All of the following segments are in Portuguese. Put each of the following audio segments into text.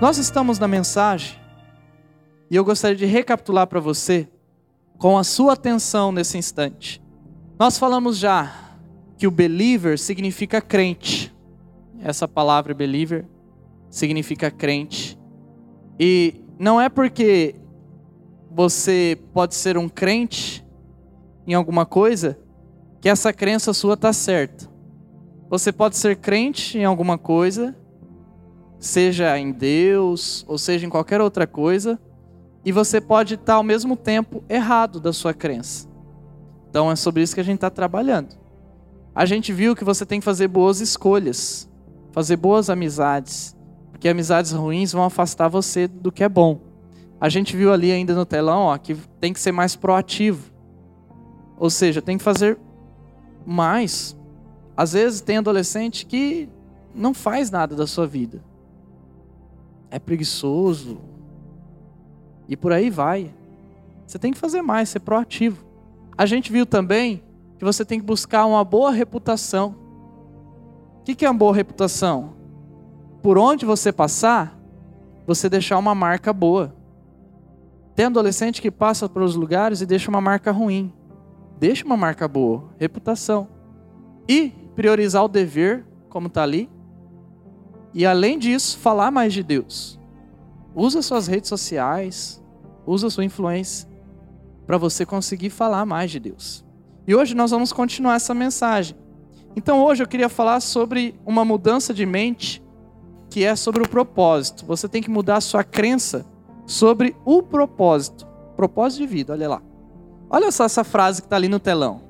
Nós estamos na mensagem e eu gostaria de recapitular para você, com a sua atenção nesse instante. Nós falamos já que o believer significa crente. Essa palavra believer significa crente. E não é porque você pode ser um crente em alguma coisa que essa crença sua está certa. Você pode ser crente em alguma coisa seja em Deus ou seja em qualquer outra coisa, e você pode estar ao mesmo tempo errado da sua crença. Então é sobre isso que a gente está trabalhando. A gente viu que você tem que fazer boas escolhas, fazer boas amizades, porque amizades ruins vão afastar você do que é bom. A gente viu ali ainda no telão ó, que tem que ser mais proativo. Ou seja, tem que fazer mais. Às vezes tem adolescente que não faz nada da sua vida é preguiçoso. E por aí vai. Você tem que fazer mais, ser proativo. A gente viu também que você tem que buscar uma boa reputação. O que é uma boa reputação? Por onde você passar, você deixar uma marca boa. Tem adolescente que passa pelos lugares e deixa uma marca ruim. Deixa uma marca boa, reputação. E priorizar o dever, como está ali, e além disso, falar mais de Deus. Usa suas redes sociais, usa sua influência para você conseguir falar mais de Deus. E hoje nós vamos continuar essa mensagem. Então hoje eu queria falar sobre uma mudança de mente que é sobre o propósito. Você tem que mudar a sua crença sobre o propósito. Propósito de vida, olha lá. Olha só essa frase que está ali no telão.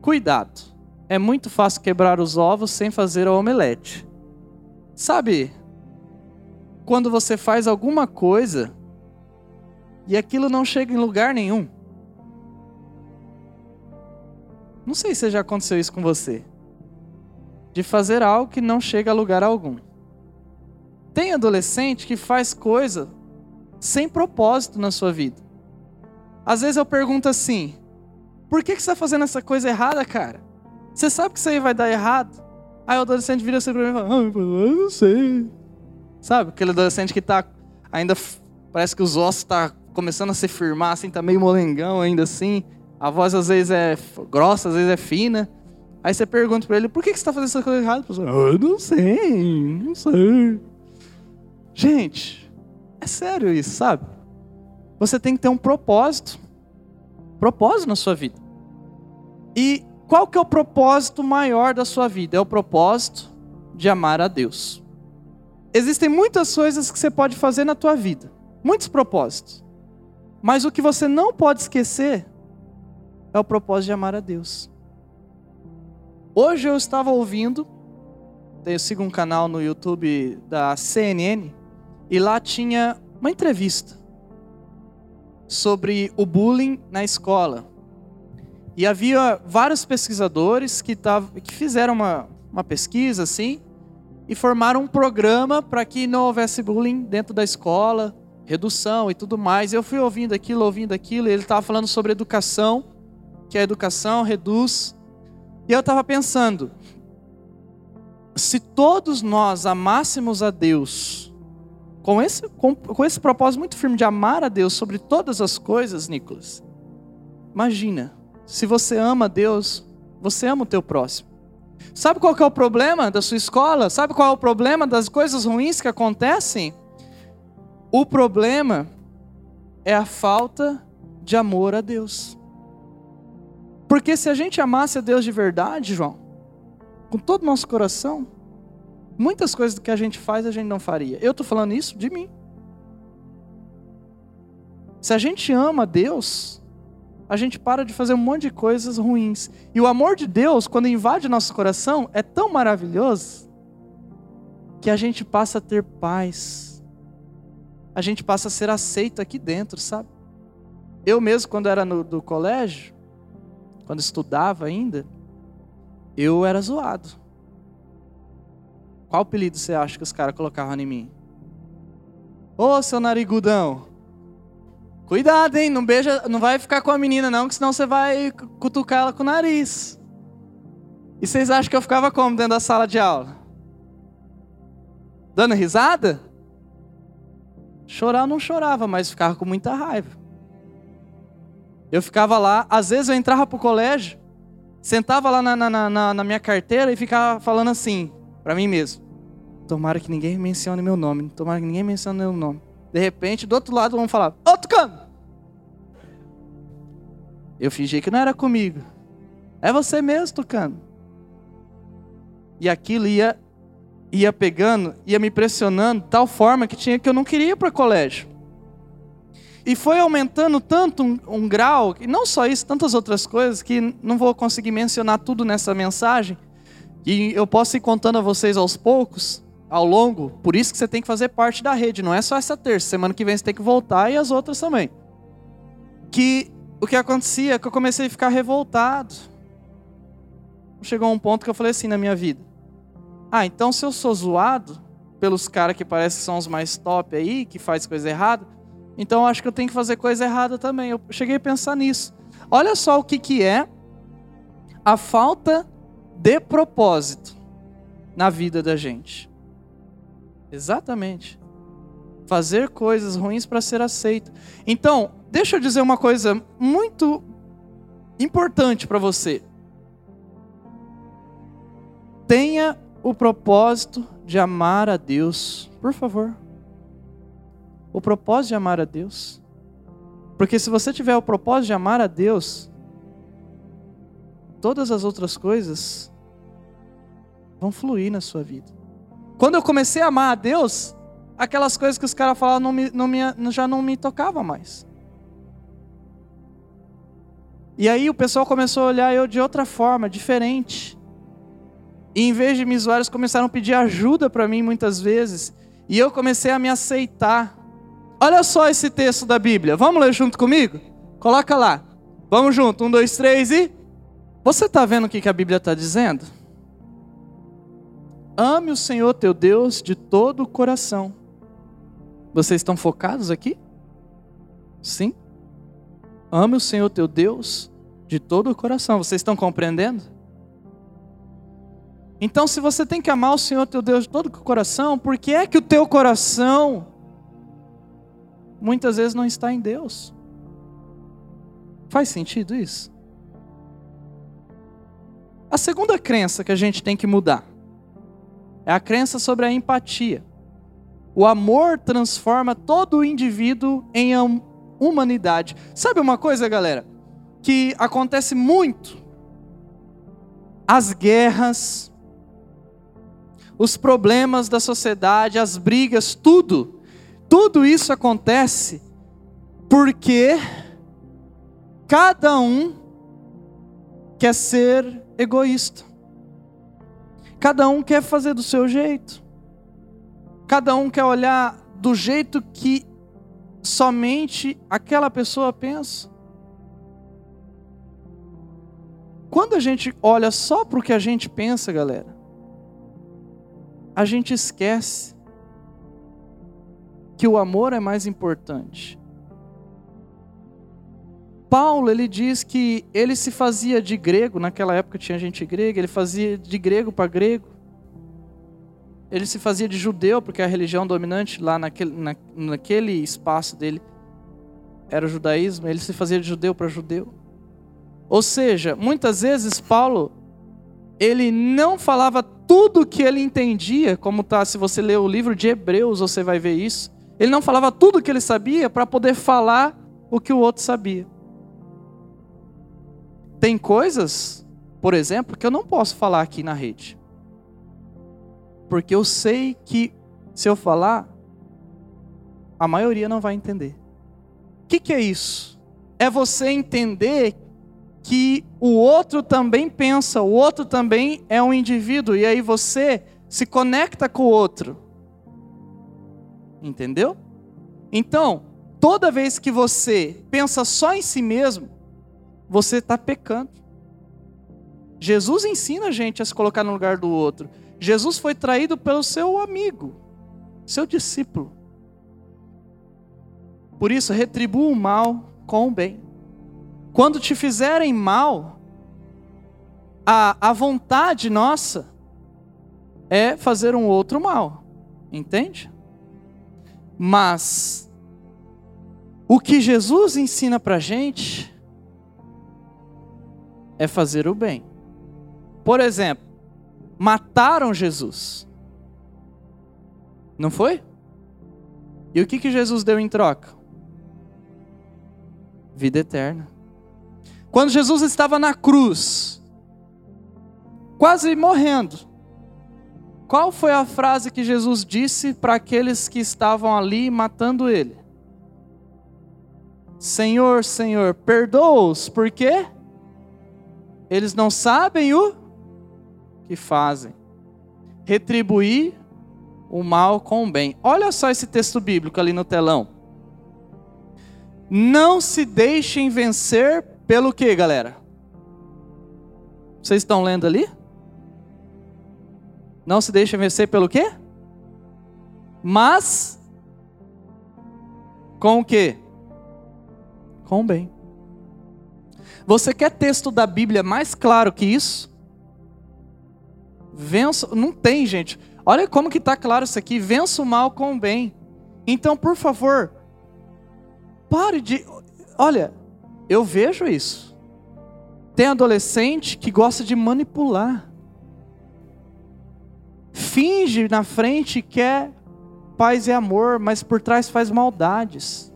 Cuidado. É muito fácil quebrar os ovos sem fazer a omelete. Sabe, quando você faz alguma coisa e aquilo não chega em lugar nenhum. Não sei se já aconteceu isso com você. De fazer algo que não chega a lugar algum. Tem adolescente que faz coisa sem propósito na sua vida. Às vezes eu pergunto assim: por que, que você está fazendo essa coisa errada, cara? Você sabe que isso aí vai dar errado? Aí o adolescente vira assim pra mim e fala, ah, eu não sei. Sabe? Aquele adolescente que tá ainda. Parece que os ossos tá começando a se firmar, assim, tá meio molengão ainda assim. A voz às vezes é grossa, às vezes é fina. Aí você pergunta pra ele, por que, que você tá fazendo essa coisa errada? Ah, eu não sei, não sei. Gente, é sério isso, sabe? Você tem que ter um propósito. Propósito na sua vida. E qual que é o propósito maior da sua vida? É o propósito de amar a Deus. Existem muitas coisas que você pode fazer na tua vida, muitos propósitos. Mas o que você não pode esquecer é o propósito de amar a Deus. Hoje eu estava ouvindo, eu sigo um canal no YouTube da CNN, e lá tinha uma entrevista sobre o bullying na escola. E havia vários pesquisadores que, tavam, que fizeram uma, uma pesquisa assim e formaram um programa para que não houvesse bullying dentro da escola, redução e tudo mais. Eu fui ouvindo aquilo, ouvindo aquilo, e ele estava falando sobre educação, que a educação reduz. E eu estava pensando, se todos nós amássemos a Deus, com esse, com, com esse propósito muito firme de amar a Deus sobre todas as coisas, Nicolas, imagina se você ama Deus, você ama o teu próximo. Sabe qual é o problema da sua escola? Sabe qual é o problema das coisas ruins que acontecem? O problema é a falta de amor a Deus. Porque se a gente amasse a Deus de verdade, João, com todo o nosso coração, muitas coisas que a gente faz a gente não faria. Eu estou falando isso de mim. Se a gente ama Deus, a gente para de fazer um monte de coisas ruins. E o amor de Deus, quando invade nosso coração, é tão maravilhoso que a gente passa a ter paz. A gente passa a ser aceito aqui dentro, sabe? Eu mesmo, quando era no do colégio, quando estudava ainda, eu era zoado. Qual apelido você acha que os caras colocavam em mim? Ô, seu narigudão. Cuidado, hein? Não beija, não vai ficar com a menina não, que senão você vai cutucar ela com o nariz. E vocês acham que eu ficava como dentro da sala de aula? Dando risada? Chorar eu não chorava, mas ficava com muita raiva. Eu ficava lá, às vezes eu entrava pro colégio, sentava lá na, na, na, na minha carteira e ficava falando assim, para mim mesmo. Tomara que ninguém mencione meu nome. Tomara que ninguém mencione meu nome. De repente, do outro lado, vão falar: Ô, Tucano! Eu fingi que não era comigo. É você mesmo, Tucano. E aquilo ia, ia pegando, ia me pressionando de tal forma que tinha que eu não queria ir para o colégio. E foi aumentando tanto um, um grau, e não só isso, tantas outras coisas, que não vou conseguir mencionar tudo nessa mensagem. E eu posso ir contando a vocês aos poucos, ao longo. Por isso que você tem que fazer parte da rede. Não é só essa terça. Semana que vem você tem que voltar e as outras também. Que o que acontecia é que eu comecei a ficar revoltado. Chegou um ponto que eu falei assim na minha vida. Ah, então se eu sou zoado pelos caras que parecem que são os mais top aí, que faz coisa errada, então acho que eu tenho que fazer coisa errada também. Eu cheguei a pensar nisso. Olha só o que, que é a falta de propósito na vida da gente. Exatamente. Fazer coisas ruins para ser aceito. Então, deixa eu dizer uma coisa muito importante para você. Tenha o propósito de amar a Deus, por favor o propósito de amar a Deus. Porque se você tiver o propósito de amar a Deus, todas as outras coisas vão fluir na sua vida. Quando eu comecei a amar a Deus, aquelas coisas que os caras falavam não me, não me, já não me tocava mais. E aí o pessoal começou a olhar eu de outra forma, diferente. E em vez de me zoar, eles começaram a pedir ajuda para mim muitas vezes. E eu comecei a me aceitar. Olha só esse texto da Bíblia. Vamos ler junto comigo? Coloca lá. Vamos junto. Um, dois, três e. Você está vendo o que a Bíblia está dizendo? Ame o Senhor teu Deus de todo o coração. Vocês estão focados aqui? Sim? Ame o Senhor teu Deus de todo o coração. Vocês estão compreendendo? Então, se você tem que amar o Senhor teu Deus de todo o coração, por que é que o teu coração muitas vezes não está em Deus. Faz sentido isso? A segunda crença que a gente tem que mudar é a crença sobre a empatia. O amor transforma todo o indivíduo em humanidade. Sabe uma coisa, galera? Que acontece muito. As guerras, os problemas da sociedade, as brigas, tudo tudo isso acontece porque cada um quer ser egoísta. Cada um quer fazer do seu jeito. Cada um quer olhar do jeito que somente aquela pessoa pensa. Quando a gente olha só para o que a gente pensa, galera, a gente esquece que o amor é mais importante. Paulo, ele diz que ele se fazia de grego, naquela época tinha gente grega, ele fazia de grego para grego. Ele se fazia de judeu, porque a religião dominante lá naquele, na, naquele espaço dele era o judaísmo, ele se fazia de judeu para judeu. Ou seja, muitas vezes Paulo, ele não falava tudo o que ele entendia, como tá, se você ler o livro de Hebreus, você vai ver isso. Ele não falava tudo o que ele sabia para poder falar o que o outro sabia. Tem coisas, por exemplo, que eu não posso falar aqui na rede. Porque eu sei que se eu falar, a maioria não vai entender. O que, que é isso? é você entender que o outro também pensa, o outro também é um indivíduo, e aí você se conecta com o outro. Entendeu? Então, toda vez que você pensa só em si mesmo, você está pecando. Jesus ensina a gente a se colocar no lugar do outro. Jesus foi traído pelo seu amigo, seu discípulo. Por isso, retribua o mal com o bem. Quando te fizerem mal, a, a vontade nossa é fazer um outro mal, entende? Mas o que Jesus ensina para gente é fazer o bem. Por exemplo, mataram Jesus, não foi? E o que, que Jesus deu em troca? Vida eterna. Quando Jesus estava na cruz, quase morrendo, qual foi a frase que Jesus disse para aqueles que estavam ali matando ele? Senhor, Senhor, perdoa-os, por quê? Eles não sabem o fazem. Retribuir o mal com o bem. Olha só esse texto bíblico ali no telão. Não se deixem vencer pelo que, galera? Vocês estão lendo ali? Não se deixa vencer pelo quê? Mas com o quê? Com o bem. Você quer texto da Bíblia mais claro que isso? Vença, não tem, gente. Olha como que está claro isso aqui. Vença o mal com o bem. Então, por favor, pare de. Olha, eu vejo isso. Tem adolescente que gosta de manipular. Finge na frente que é paz e amor, mas por trás faz maldades.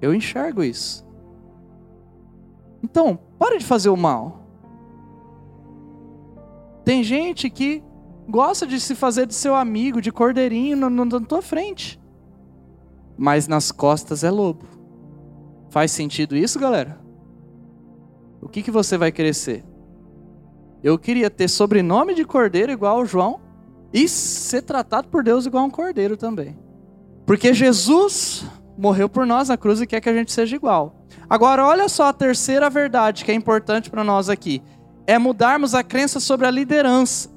Eu enxergo isso. Então, pare de fazer o mal. Tem gente que gosta de se fazer de seu amigo, de cordeirinho na tua frente. Mas nas costas é lobo. Faz sentido isso, galera? O que, que você vai ser? Eu queria ter sobrenome de cordeiro igual ao João e ser tratado por Deus igual um cordeiro também. Porque Jesus morreu por nós na cruz e quer que a gente seja igual. Agora, olha só a terceira verdade que é importante para nós aqui: é mudarmos a crença sobre a liderança.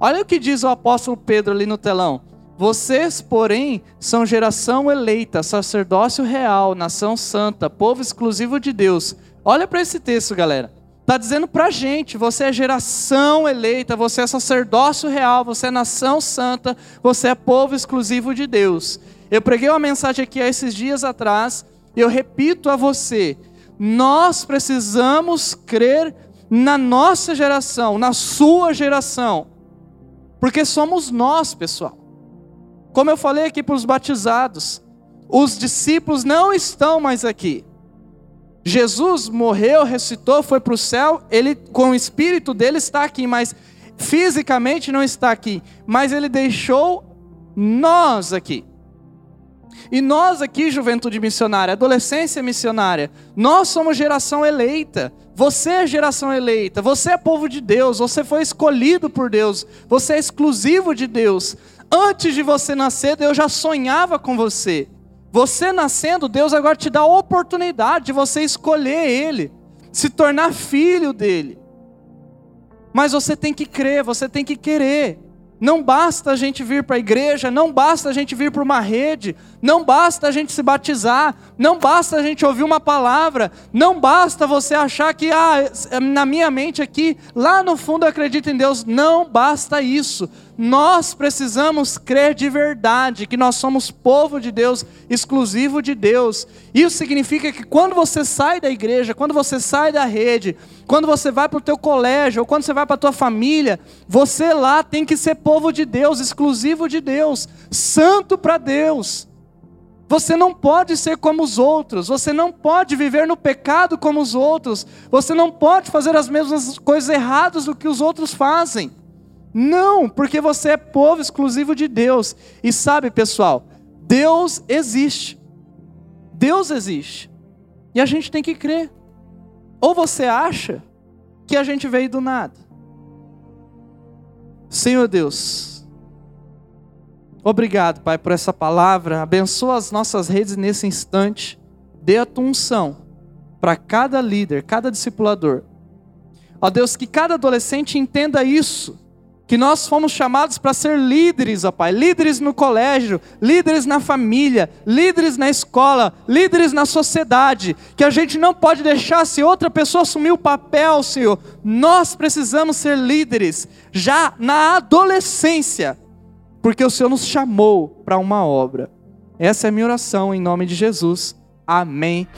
Olha o que diz o apóstolo Pedro ali no telão. Vocês, porém, são geração eleita, sacerdócio real, nação santa, povo exclusivo de Deus. Olha para esse texto, galera. Está dizendo para a gente: você é geração eleita, você é sacerdócio real, você é nação santa, você é povo exclusivo de Deus. Eu preguei uma mensagem aqui há esses dias atrás, e eu repito a você: nós precisamos crer na nossa geração, na sua geração, porque somos nós, pessoal. Como eu falei aqui para os batizados, os discípulos não estão mais aqui. Jesus morreu, ressuscitou, foi para o céu, ele com o espírito dele está aqui, mas fisicamente não está aqui, mas ele deixou nós aqui. E nós aqui, juventude missionária, adolescência missionária, nós somos geração eleita. Você é geração eleita, você é povo de Deus, você foi escolhido por Deus, você é exclusivo de Deus. Antes de você nascer, Deus já sonhava com você. Você nascendo, Deus agora te dá a oportunidade de você escolher Ele, se tornar filho dele. Mas você tem que crer, você tem que querer. Não basta a gente vir para a igreja, não basta a gente vir para uma rede, não basta a gente se batizar, não basta a gente ouvir uma palavra, não basta você achar que, ah, na minha mente aqui, lá no fundo eu acredito em Deus. Não basta isso. Nós precisamos crer de verdade que nós somos povo de Deus, exclusivo de Deus. Isso significa que quando você sai da igreja, quando você sai da rede, quando você vai para o teu colégio, ou quando você vai para a tua família, você lá tem que ser povo de Deus, exclusivo de Deus, santo para Deus. Você não pode ser como os outros, você não pode viver no pecado como os outros, você não pode fazer as mesmas coisas erradas do que os outros fazem. Não, porque você é povo exclusivo de Deus. E sabe, pessoal, Deus existe. Deus existe. E a gente tem que crer. Ou você acha que a gente veio do nada? Senhor Deus, obrigado, Pai, por essa palavra. Abençoa as nossas redes nesse instante. Dê a tua unção para cada líder, cada discipulador. Ó Deus, que cada adolescente entenda isso que nós fomos chamados para ser líderes, ó Pai, líderes no colégio, líderes na família, líderes na escola, líderes na sociedade, que a gente não pode deixar se outra pessoa assumir o papel, Senhor. Nós precisamos ser líderes já na adolescência, porque o Senhor nos chamou para uma obra. Essa é a minha oração em nome de Jesus. Amém